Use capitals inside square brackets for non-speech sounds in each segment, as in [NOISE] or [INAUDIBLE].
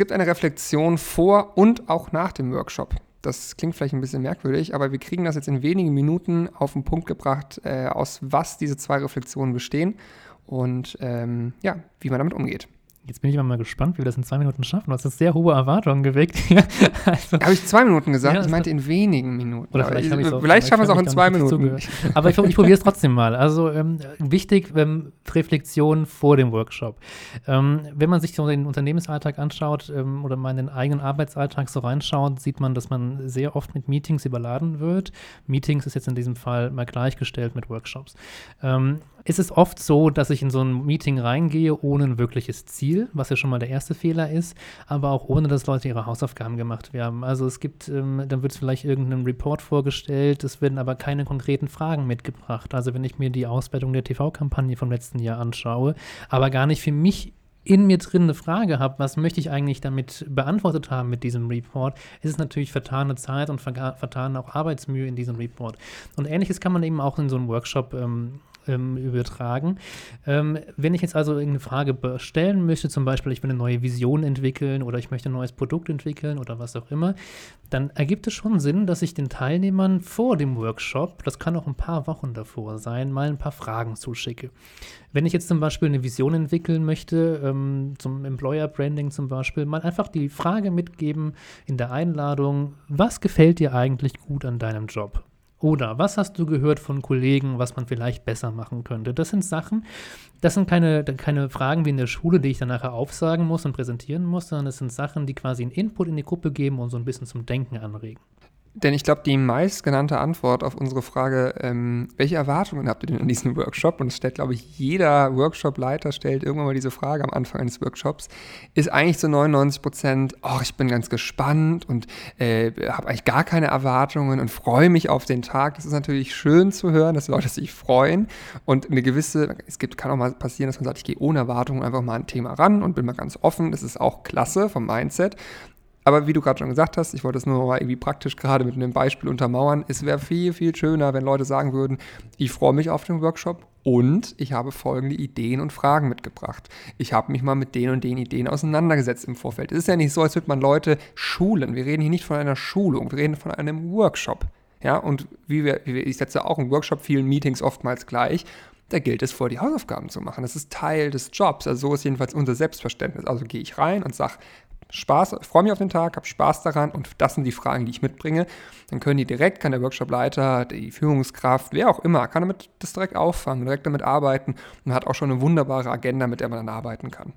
gibt eine Reflexion vor und auch nach dem Workshop. Das klingt vielleicht ein bisschen merkwürdig, aber wir kriegen das jetzt in wenigen Minuten auf den Punkt gebracht, äh, aus was diese zwei Reflexionen bestehen und ähm, ja, wie man damit umgeht. Jetzt bin ich mal gespannt, wie wir das in zwei Minuten schaffen. Du hast jetzt sehr hohe Erwartungen geweckt. [LAUGHS] also, habe ich zwei Minuten gesagt? Ja, ich meinte in wenigen Minuten. Oder vielleicht, ich, auch, vielleicht schaffen wir es auch in zwei Minuten. Aber ich, ich probiere es trotzdem mal. Also ähm, wichtig, ähm, Reflexion vor dem Workshop. Ähm, wenn man sich so den Unternehmensalltag anschaut ähm, oder mal in den eigenen Arbeitsalltag so reinschaut, sieht man, dass man sehr oft mit Meetings überladen wird. Meetings ist jetzt in diesem Fall mal gleichgestellt mit Workshops. Ähm, ist es oft so, dass ich in so ein Meeting reingehe ohne ein wirkliches Ziel, was ja schon mal der erste Fehler ist, aber auch ohne, dass Leute ihre Hausaufgaben gemacht haben. Also es gibt, ähm, dann wird vielleicht irgendein Report vorgestellt, es werden aber keine konkreten Fragen mitgebracht. Also wenn ich mir die Auswertung der TV-Kampagne vom letzten Jahr anschaue, aber gar nicht für mich in mir drin eine Frage habe, was möchte ich eigentlich damit beantwortet haben mit diesem Report, ist es natürlich vertane Zeit und vertane auch Arbeitsmühe in diesem Report. Und ähnliches kann man eben auch in so einem Workshop ähm, ähm, übertragen. Ähm, wenn ich jetzt also irgendeine Frage stellen möchte, zum Beispiel, ich will eine neue Vision entwickeln oder ich möchte ein neues Produkt entwickeln oder was auch immer, dann ergibt es schon Sinn, dass ich den Teilnehmern vor dem Workshop, das kann auch ein paar Wochen davor sein, mal ein paar Fragen zuschicke. Wenn ich jetzt zum Beispiel eine Vision entwickeln möchte, ähm, zum Employer Branding zum Beispiel, mal einfach die Frage mitgeben in der Einladung, was gefällt dir eigentlich gut an deinem Job? Oder was hast du gehört von Kollegen, was man vielleicht besser machen könnte? Das sind Sachen, das sind keine, keine Fragen wie in der Schule, die ich dann nachher aufsagen muss und präsentieren muss, sondern das sind Sachen, die quasi einen Input in die Gruppe geben und so ein bisschen zum Denken anregen. Denn ich glaube, die meistgenannte Antwort auf unsere Frage, ähm, welche Erwartungen habt ihr denn an diesem Workshop? Und es stellt, glaube ich, jeder Workshop-Leiter stellt irgendwann mal diese Frage am Anfang eines Workshops, ist eigentlich zu 99 Prozent, oh, ich bin ganz gespannt und äh, habe eigentlich gar keine Erwartungen und freue mich auf den Tag. Das ist natürlich schön zu hören, dass Leute sich freuen und eine gewisse, es gibt, kann auch mal passieren, dass man sagt, ich gehe ohne Erwartungen einfach mal ein Thema ran und bin mal ganz offen. Das ist auch klasse vom Mindset. Aber wie du gerade schon gesagt hast, ich wollte es nur mal irgendwie praktisch gerade mit einem Beispiel untermauern. Es wäre viel, viel schöner, wenn Leute sagen würden, ich freue mich auf den Workshop und ich habe folgende Ideen und Fragen mitgebracht. Ich habe mich mal mit den und den Ideen auseinandergesetzt im Vorfeld. Es ist ja nicht so, als würde man Leute schulen. Wir reden hier nicht von einer Schulung, wir reden von einem Workshop. Ja, und wie wir, wie wir ich setze auch im Workshop vielen Meetings oftmals gleich da gilt es vor, die Hausaufgaben zu machen. Das ist Teil des Jobs. Also so ist jedenfalls unser Selbstverständnis. Also gehe ich rein und sage, Spaß, freue mich auf den Tag, habe Spaß daran und das sind die Fragen, die ich mitbringe. Dann können die direkt, kann der Workshopleiter, die Führungskraft, wer auch immer, kann damit das direkt auffangen, direkt damit arbeiten und hat auch schon eine wunderbare Agenda, mit der man dann arbeiten kann.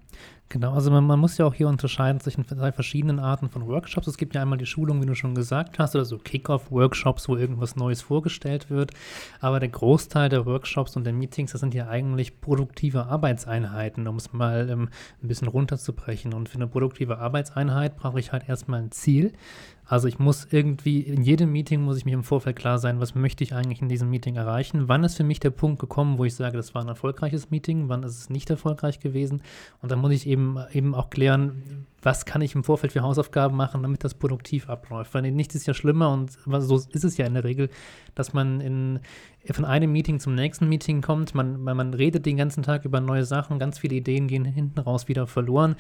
Genau, also man, man, muss ja auch hier unterscheiden zwischen zwei verschiedenen Arten von Workshops. Es gibt ja einmal die Schulung, wie du schon gesagt hast, oder so Kick-Off-Workshops, wo irgendwas Neues vorgestellt wird. Aber der Großteil der Workshops und der Meetings, das sind ja eigentlich produktive Arbeitseinheiten, um es mal ähm, ein bisschen runterzubrechen. Und für eine produktive Arbeitseinheit brauche ich halt erstmal ein Ziel. Also ich muss irgendwie, in jedem Meeting muss ich mir im Vorfeld klar sein, was möchte ich eigentlich in diesem Meeting erreichen? Wann ist für mich der Punkt gekommen, wo ich sage, das war ein erfolgreiches Meeting? Wann ist es nicht erfolgreich gewesen? Und dann muss ich eben, eben auch klären, was kann ich im Vorfeld für Hausaufgaben machen, damit das produktiv abläuft? Weil nichts ist ja schlimmer und so ist es ja in der Regel, dass man in, von einem Meeting zum nächsten Meeting kommt, man, man redet den ganzen Tag über neue Sachen, ganz viele Ideen gehen hinten raus wieder verloren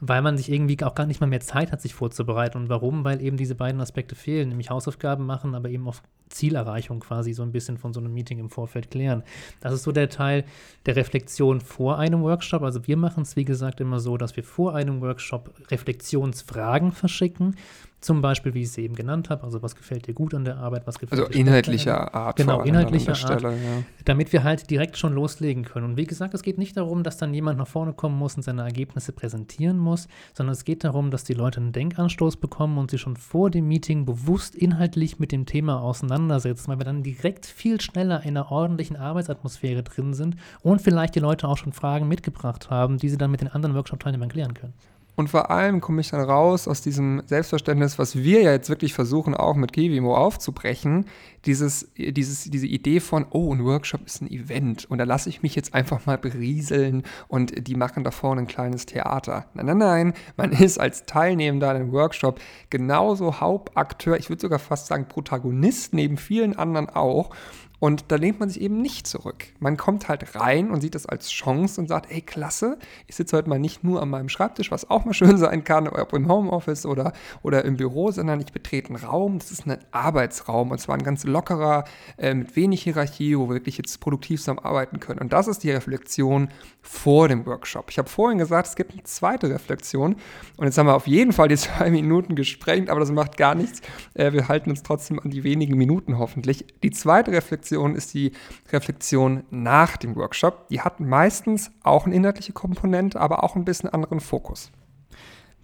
weil man sich irgendwie auch gar nicht mal mehr Zeit hat, sich vorzubereiten. Und warum? Weil eben diese beiden Aspekte fehlen, nämlich Hausaufgaben machen, aber eben auf Zielerreichung quasi so ein bisschen von so einem Meeting im Vorfeld klären. Das ist so der Teil der Reflexion vor einem Workshop. Also wir machen es, wie gesagt, immer so, dass wir vor einem Workshop Reflexionsfragen verschicken zum Beispiel, wie ich es eben genannt habe, also was gefällt dir gut an der Arbeit, was gefällt also dir inhaltlicher Art. Genau, inhaltlicher Art, Stelle, ja. damit wir halt direkt schon loslegen können. Und wie gesagt, es geht nicht darum, dass dann jemand nach vorne kommen muss und seine Ergebnisse präsentieren muss, sondern es geht darum, dass die Leute einen Denkanstoß bekommen und sie schon vor dem Meeting bewusst inhaltlich mit dem Thema auseinandersetzen, weil wir dann direkt viel schneller in einer ordentlichen Arbeitsatmosphäre drin sind und vielleicht die Leute auch schon Fragen mitgebracht haben, die sie dann mit den anderen Workshop-Teilnehmern klären können. Und vor allem komme ich dann raus aus diesem Selbstverständnis, was wir ja jetzt wirklich versuchen, auch mit Kivimo aufzubrechen, dieses, dieses, diese Idee von, oh, ein Workshop ist ein Event und da lasse ich mich jetzt einfach mal berieseln und die machen da vorne ein kleines Theater. Nein, nein, nein, man [LAUGHS] ist als Teilnehmender an einem Workshop genauso Hauptakteur, ich würde sogar fast sagen Protagonist neben vielen anderen auch Und da lehnt man sich eben nicht zurück. Man kommt halt rein und sieht das als Chance und sagt, ey, klasse, ich sitze heute mal nicht nur an meinem Schreibtisch, was auch mal schön [LAUGHS] sein kann, ob im Homeoffice oder, oder im Büro, sondern ich betrete einen Raum, das ist ein Arbeitsraum und zwar ein ganz lockerer, äh, mit wenig Hierarchie, wo wir wirklich jetzt produktiv zusammenarbeiten können. Und das ist die Reflexion vor dem Workshop. Ich habe vorhin gesagt, es gibt eine zweite Reflexion und jetzt haben wir auf jeden Fall die [LAUGHS] zwei Minuten gesprengt, aber das macht gar nichts. Äh, wir halten uns trotzdem an die wenigen Minuten hoffentlich. Die zweite Reflexion Reflexion ist die Reflexion nach dem Workshop. Die hat meistens auch eine inhaltliche Komponente, aber auch ein bisschen anderen Fokus.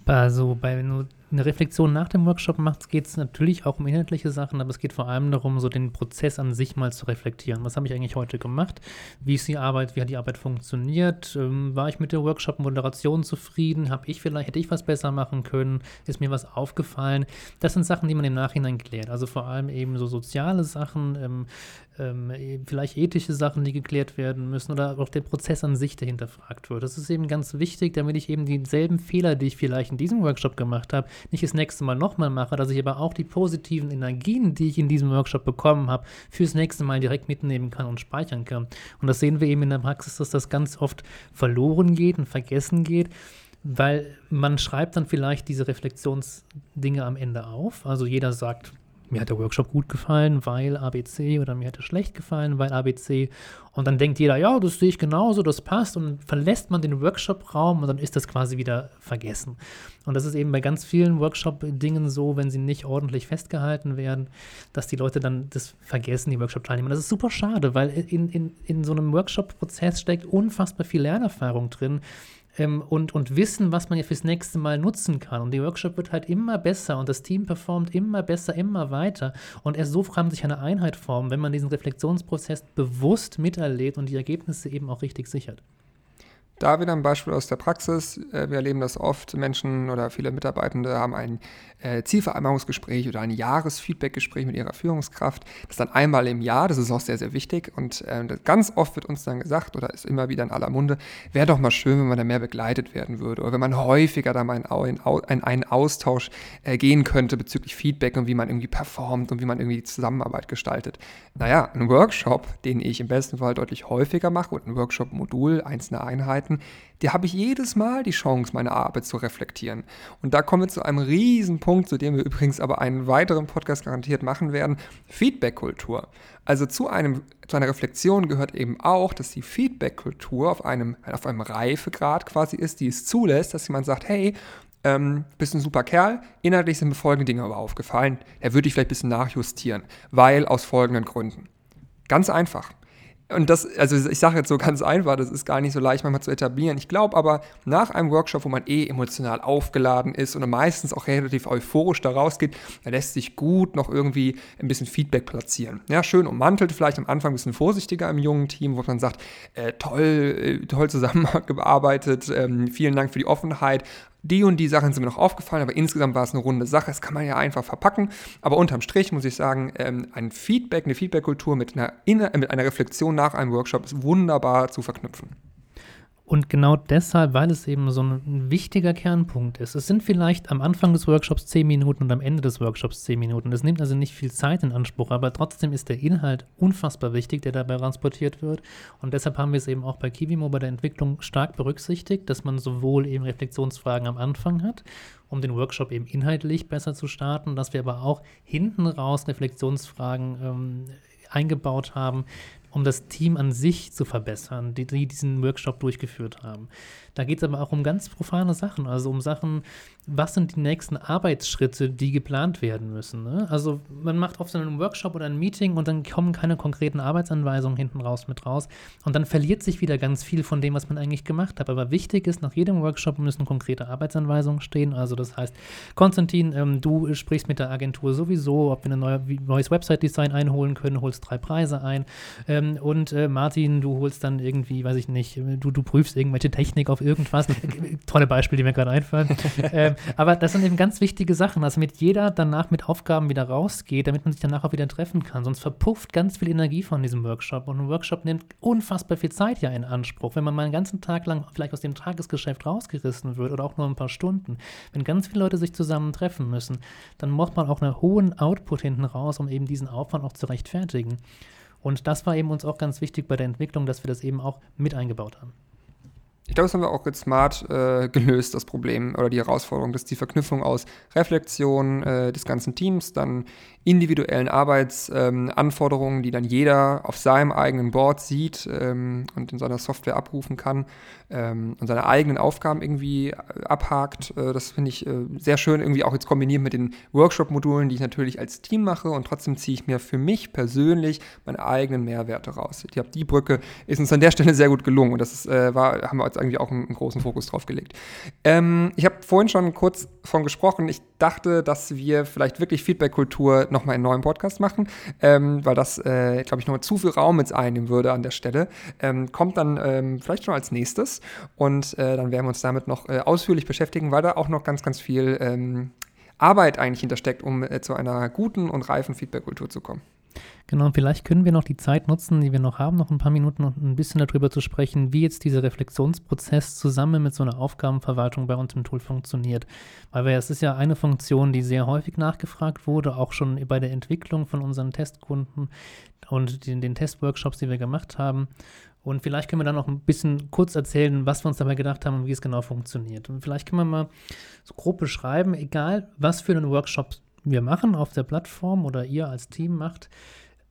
Also, bei, wenn du eine Reflexion nach dem Workshop machst, geht es natürlich auch um inhaltliche Sachen, aber es geht vor allem darum, so den Prozess an sich mal zu reflektieren. Was habe ich eigentlich heute gemacht? Wie ist die Arbeit, wie hat die Arbeit funktioniert? Ähm, war ich mit der Workshop-Moderation zufrieden? Habe ich vielleicht, hätte ich was besser machen können? Ist mir was aufgefallen? Das sind Sachen, die man im Nachhinein klärt. Also vor allem eben so soziale Sachen, ähm, ähm, vielleicht ethische Sachen, die geklärt werden müssen oder auch der Prozess an sich, der hinterfragt wird. Das ist eben ganz wichtig, damit ich eben dieselben Fehler, die ich vielleicht in diesem Workshop gemacht habe, nicht das nächste Mal nochmal mache, dass ich aber auch die positiven Energien, die ich in diesem Workshop bekommen habe, fürs nächste Mal direkt mitnehmen kann und speichern kann. Und das sehen wir eben in der Praxis, dass das ganz oft verloren geht und vergessen geht weil man schreibt dann vielleicht diese Reflexionsdinge am Ende auf. Also jeder sagt, mir hat der Workshop gut gefallen, weil ABC oder mir hat er schlecht gefallen, weil ABC. Und dann denkt jeder, ja, das sehe ich genauso, das passt. Und verlässt man den Workshop-Raum und dann ist das quasi wieder vergessen. Und das ist eben bei ganz vielen Workshop-Dingen so, wenn sie nicht ordentlich festgehalten werden, dass die Leute dann das vergessen, die Workshop-Teilnehmer. Das ist super schade, weil in, in, in so einem Workshop-Prozess steckt unfassbar viel Lernerfahrung drin ähm, und, und wissen, was man ja fürs nächste Mal nutzen kann. Und die Workshop wird halt immer besser und das Team performt immer besser, immer weiter. Und erst so kann sich eine Einheit formen, wenn man diesen Reflexionsprozess bewusst miterlebt und die Ergebnisse eben auch richtig sichert. Da wieder ein Beispiel aus der Praxis. Äh, wir erleben das oft. Menschen oder viele Mitarbeitende haben ein äh, Zielvereinbarungsgespräch oder ein Jahresfeedbackgespräch mit ihrer Führungskraft. Das ist dann einmal im Jahr. Das ist auch sehr, sehr wichtig. Und äh, ganz oft wird uns dann gesagt oder ist immer wieder in aller Munde, wäre doch mal schön, wenn man da mehr begleitet werden würde oder wenn man häufiger da mal in, in einen Austausch gehen könnte bezüglich Feedback und wie man irgendwie performt und wie man irgendwie die Zusammenarbeit gestaltet. Naja, ein Workshop, den ich im besten Fall deutlich häufiger mache und ein Workshop-Modul, einzelne Einheiten, Arbeiten, die habe ich jedes Mal die Chance, meine Arbeit zu reflektieren. Und da kommen wir zu einem riesen Punkt, zu dem wir übrigens aber einen weiteren Podcast garantiert machen werden, Feedback-Kultur. Also zu, einem, zu einer Reflexion gehört eben auch, dass die Feedback-Kultur auf einem, auf einem Reifegrad quasi ist, die es zulässt, dass jemand sagt, hey, ähm, bist ein super Kerl, inhaltlich sind mir folgende Dinge aber aufgefallen, der würde ich vielleicht ein bisschen nachjustieren, weil aus folgenden Gründen. Ganz einfach. Und das, also ich sage jetzt so ganz einfach, das ist gar nicht so leicht manchmal zu etablieren. Ich glaube aber, nach einem Workshop, wo man eh emotional aufgeladen ist und meistens auch relativ euphorisch da rausgeht, da lässt sich gut noch irgendwie ein bisschen Feedback platzieren. Ja, schön ummantelt, vielleicht am Anfang ein bisschen vorsichtiger im jungen Team, wo man sagt, äh, toll, äh, toll zusammengearbeitet, ähm, vielen Dank für die Offenheit, die und die Sachen sind mir noch aufgefallen, aber insgesamt war es eine runde Sache. Das kann man ja einfach verpacken. Aber unterm Strich muss ich sagen, ähm, ein Feedback, eine Feedback-Kultur mit einer, mit einer Reflexion nach einem Workshop ist wunderbar zu verknüpfen. Und genau deshalb, weil es eben so ein wichtiger Kernpunkt ist. Es sind vielleicht am Anfang des Workshops zehn Minuten und am Ende des Workshops zehn Minuten. Es nimmt also nicht viel Zeit in Anspruch, aber trotzdem ist der Inhalt unfassbar wichtig, der dabei transportiert wird. Und deshalb haben wir es eben auch bei Kivimo bei der Entwicklung stark berücksichtigt, dass man sowohl eben Reflexionsfragen am Anfang hat, um den Workshop eben inhaltlich besser zu starten, dass wir aber auch hinten raus Reflexionsfragen ähm, eingebaut haben, um das Team an sich zu verbessern, die, die diesen Workshop durchgeführt haben. Da geht es aber auch um ganz profane Sachen, also um Sachen, was sind die nächsten Arbeitsschritte, die geplant werden müssen. Ne? Also man macht oft so einen Workshop oder ein Meeting und dann kommen keine konkreten Arbeitsanweisungen hinten raus mit raus und dann verliert sich wieder ganz viel von dem, was man eigentlich gemacht hat. Aber wichtig ist, nach jedem Workshop müssen konkrete Arbeitsanweisungen stehen. Also das heißt, Konstantin, ähm, du sprichst mit der Agentur sowieso, ob wir ein neue, neues Website-Design einholen können, holst drei Preise ein ähm, und äh, Martin, du holst dann irgendwie, weiß ich nicht, du, du prüfst irgendwelche Technik auf irgendwas. [LAUGHS] Tolle Beispiele, die mir gerade einfallen. ähm, aber das sind eben ganz wichtige Sachen, dass mit jeder danach mit Aufgaben wieder rausgeht, damit man sich danach auch wieder treffen kann. Sonst verpufft ganz viel Energie von diesem Workshop. Und ein Workshop nimmt unfassbar viel Zeit ja in Anspruch. Wenn man mal einen ganzen Tag lang vielleicht aus dem Tagesgeschäft rausgerissen wird oder auch nur ein paar Stunden, wenn ganz viele Leute sich zusammen treffen müssen, dann muss man auch einen hohen Output hinten raus, um eben diesen Aufwand auch zu rechtfertigen. Und das war eben uns auch ganz wichtig bei der Entwicklung, dass wir das eben auch mit eingebaut haben. Ich glaube, das haben wir auch jetzt smart äh, gelöst, das Problem oder die Herausforderung, dass die Verknüpfung aus Reflexion äh, des ganzen Teams, dann individuellen Arbeitsanforderungen, ähm, die dann jeder auf seinem eigenen Board sieht ähm, und in seiner Software abrufen kann ähm, und seine eigenen Aufgaben irgendwie äh, abhakt. Äh, das finde ich äh, sehr schön, irgendwie auch jetzt kombiniert mit den Workshop-Modulen, die ich natürlich als Team mache und trotzdem ziehe ich mir für mich persönlich meine eigenen Mehrwerte raus. Ich glaube, die Brücke ist uns an der Stelle sehr gut gelungen und das ist, äh, war, haben wir jetzt irgendwie auch einen, großen Fokus drauf gelegt. Ähm, ich habe vorhin schon kurz von gesprochen. Ich dachte, dass wir vielleicht wirklich Feedback-Kultur nochmal einen neuen Podcast machen, ähm, weil das, äh, glaube ich, nochmal zu viel Raum jetzt einnehmen würde an der Stelle. Ähm, kommt dann ähm, vielleicht schon als nächstes und äh, dann werden wir uns damit noch äh, ausführlich beschäftigen, weil da auch noch ganz, ganz viel ähm, Arbeit eigentlich hintersteckt, um äh, zu einer guten und reifen Feedback-Kultur zu kommen. Genau, und vielleicht können wir noch die Zeit nutzen, die wir noch haben, noch ein paar Minuten und ein bisschen darüber zu sprechen, wie jetzt dieser Reflexionsprozess zusammen mit so einer Aufgabenverwaltung bei uns im Tool funktioniert. Weil es ist ja eine Funktion, die sehr häufig nachgefragt wurde, auch schon bei der Entwicklung von unseren Testkunden und den, den Testworkshops, die wir gemacht haben. Und vielleicht können wir dann noch ein bisschen kurz erzählen, was wir uns dabei gedacht haben und wie es genau funktioniert. Und vielleicht können wir mal so grob beschreiben, egal was für einen Workshop wir machen auf der Plattform oder ihr als Team macht,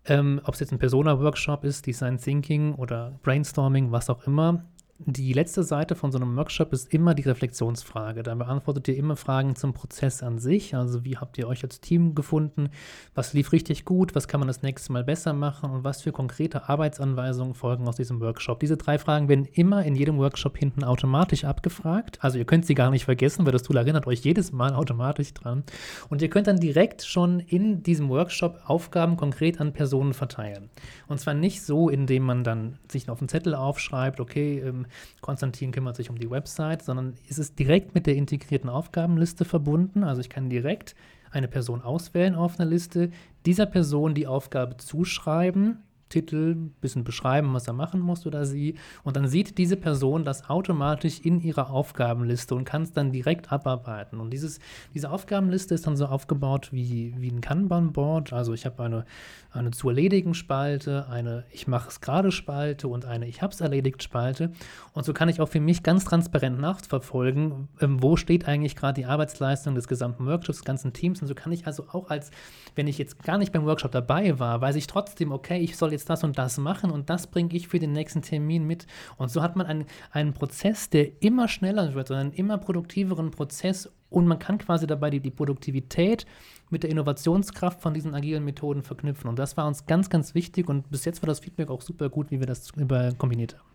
ähm, ob es jetzt ein Persona-Workshop ist, Design Thinking oder Brainstorming, was auch immer, die letzte Seite von so einem Workshop ist immer die Reflexionsfrage. Da beantwortet ihr immer Fragen zum Prozess an sich. Also wie habt ihr euch als Team gefunden? Was lief richtig gut? Was kann man das nächste Mal besser machen? Und was für konkrete Arbeitsanweisungen folgen aus diesem Workshop? Diese drei Fragen werden immer in jedem Workshop hinten automatisch abgefragt. Also ihr könnt sie gar nicht vergessen, weil das Tool erinnert euch jedes Mal automatisch dran. Und ihr könnt dann direkt schon in diesem Workshop Aufgaben konkret an Personen verteilen. Und zwar nicht so, indem man dann sich auf einen Zettel aufschreibt, okay, ähm, Konstantin kümmert sich um die Website, sondern ist es direkt mit der integrierten Aufgabenliste verbunden. Also ich kann direkt eine Person auswählen auf einer Liste, dieser Person die Aufgabe zuschreiben, Titel, ein bisschen beschreiben, was er machen muss oder sie. Und dann sieht diese Person das automatisch in ihrer Aufgabenliste und kann es dann direkt abarbeiten. Und dieses, diese Aufgabenliste ist dann so aufgebaut wie, wie ein Kanban-Board. Also ich habe eine, eine zu erledigen Spalte, eine ich mache es gerade Spalte und eine ich habe es erledigt Spalte. Und so kann ich auch für mich ganz transparent nachverfolgen, ähm, wo steht eigentlich gerade die Arbeitsleistung des gesamten Workshops, des ganzen Teams. Und so kann ich also auch als, wenn ich jetzt gar nicht beim Workshop dabei war, weiß ich trotzdem, okay, ich soll jetzt jetzt das und das machen und das bringe ich für den nächsten Termin mit. Und so hat man einen, einen Prozess, der immer schneller wird, einen immer produktiveren Prozess und man kann quasi dabei die, die Produktivität mit der Innovationskraft von diesen agilen Methoden verknüpfen. Und das war uns ganz, ganz wichtig und bis jetzt war das Feedback auch super gut, wie wir das kombiniert haben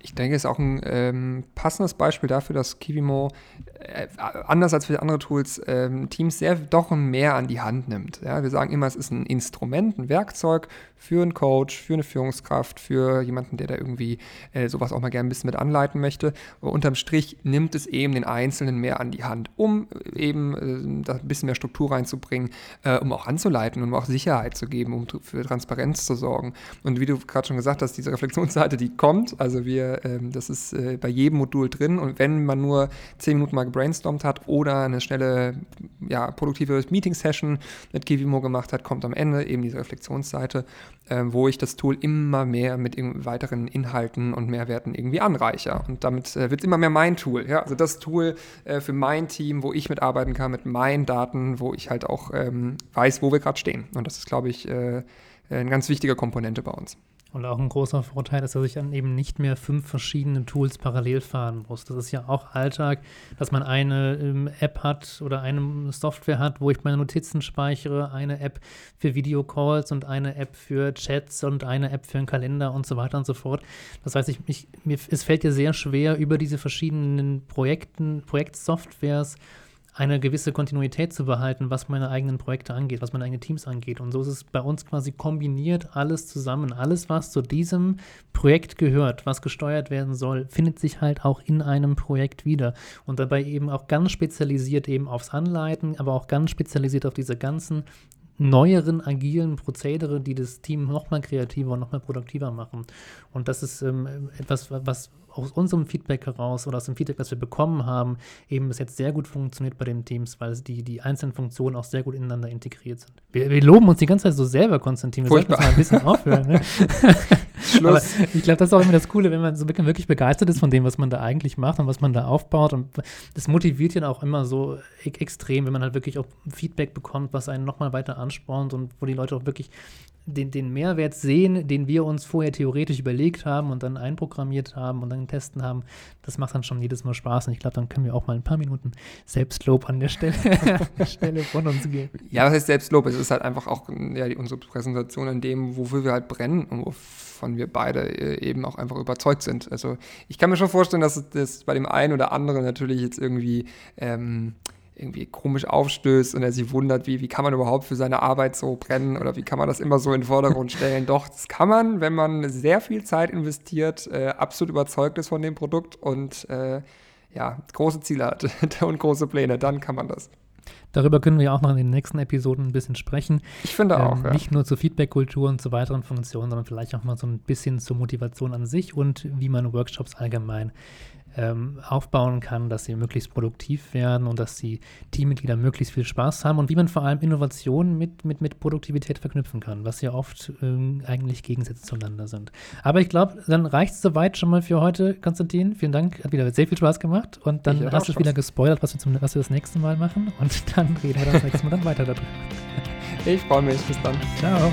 ich denke, es ist auch ein ähm, passendes Beispiel dafür, dass Kivimo äh, anders als für andere Tools ähm, Teams sehr doch mehr an die Hand nimmt. Ja, wir sagen immer, es ist ein Instrument, ein Werkzeug für einen Coach, für eine Führungskraft, für jemanden, der da irgendwie äh, sowas auch mal gerne ein bisschen mit anleiten möchte. Aber unterm Strich nimmt es eben den Einzelnen mehr an die Hand, um äh, eben äh, da ein bisschen mehr Struktur reinzubringen, äh, um auch anzuleiten, um auch Sicherheit zu geben, um für Transparenz zu sorgen. Und wie du gerade schon gesagt hast, diese Reflexionsseite, die kommt, also wir ähm, das ist äh, bei jedem Modul drin und wenn man nur zehn Minuten mal gebrainstormt hat oder eine schnelle, ja, produktive Meeting-Session mit Kivimo gemacht hat, kommt am Ende eben diese Reflexionsseite, äh, wo ich das Tool immer mehr mit weiteren Inhalten und Mehrwerten irgendwie anreiche. Und damit äh, wird es immer mehr mein Tool. Ja? Also das Tool äh, für mein Team, wo ich mitarbeiten kann mit meinen Daten, wo ich halt auch ähm, weiß, wo wir gerade stehen. Und das ist, glaube ich, äh, eine ganz wichtige Komponente bei uns. Und auch ein großer Vorteil ist, dass ich dann eben nicht mehr fünf verschiedene Tools parallel fahren muss. Das ist ja auch Alltag, dass man eine ähm, App hat oder eine Software hat, wo ich meine Notizen speichere, eine App für Videocalls und eine App für Chats und eine App für einen Kalender und so weiter und so fort. Das heißt, ich, ich, mir, es fällt dir sehr schwer, über diese verschiedenen Projekten, Projektsoftwares eine gewisse Kontinuität zu behalten, was meine eigenen Projekte angeht, was meine eigenen Teams angeht. Und so ist es bei uns quasi kombiniert alles zusammen. Alles, was zu diesem Projekt gehört, was gesteuert werden soll, findet sich halt auch in einem Projekt wieder. Und dabei eben auch ganz spezialisiert eben aufs Anleiten, aber auch ganz spezialisiert auf diese ganzen neueren, agilen Prozedere, die das Team noch mal kreativer und noch mal produktiver machen. Und das ist ähm, etwas, was aus unserem Feedback heraus oder aus dem Feedback, das wir bekommen haben, eben bis jetzt sehr gut funktioniert bei den Teams, weil die, die einzelnen Funktionen auch sehr gut ineinander integriert sind. Wir, wir loben uns die ganze Zeit so selber, Konstantin. Wir sollten mal ein bisschen aufhören. Ne? [LAUGHS] Aber ich glaube, das ist auch immer das Coole, wenn man so wirklich begeistert ist von dem, was man da eigentlich macht und was man da aufbaut. Und das motiviert ja auch immer so e extrem, wenn man halt wirklich auch Feedback bekommt, was einen nochmal weiter anspornt und wo die Leute auch wirklich den, den Mehrwert sehen, den wir uns vorher theoretisch überlegt haben und dann einprogrammiert haben und dann testen haben, das macht dann schon jedes Mal Spaß. Und ich glaube, dann können wir auch mal ein paar Minuten Selbstlob an der Stelle, [LAUGHS] Stelle von uns geben. Ja, was heißt Selbstlob? Es ist halt einfach auch ja, unsere Präsentation an dem, wofür wir halt brennen und wovon wir beide äh, eben auch einfach überzeugt sind. Also ich kann mir schon vorstellen, dass das bei dem einen oder anderen natürlich jetzt irgendwie ähm, irgendwie komisch aufstößt und er sich wundert, wie, wie kann man überhaupt für seine Arbeit so brennen oder wie kann man das immer so in den Vordergrund stellen. Doch, das kann man, wenn man sehr viel Zeit investiert, äh, absolut überzeugt ist von dem Produkt und äh, ja, große Ziele hat [LAUGHS] und große Pläne, dann kann man das. Darüber können wir auch noch in den nächsten Episoden ein bisschen sprechen. Ich finde ähm, auch. Ja. Nicht nur zur Feedback-Kultur und zu weiteren Funktionen, sondern vielleicht auch mal so ein bisschen zur Motivation an sich und wie man Workshops allgemein ähm, aufbauen kann, dass sie möglichst produktiv werden und dass die Teammitglieder möglichst viel Spaß haben und wie man vor allem Innovationen mit, mit, mit Produktivität verknüpfen kann, was ja oft ähm, eigentlich Gegensätze zueinander sind. Aber ich glaube, dann reicht es soweit schon mal für heute, Konstantin. Vielen Dank, hat wieder sehr viel Spaß gemacht und dann hast du wieder gespoilert, was wir, zum, was wir das nächste Mal machen und dann reden wir das nächste Mal dann weiter darüber. Ich freue mich. Bis dann. Ciao.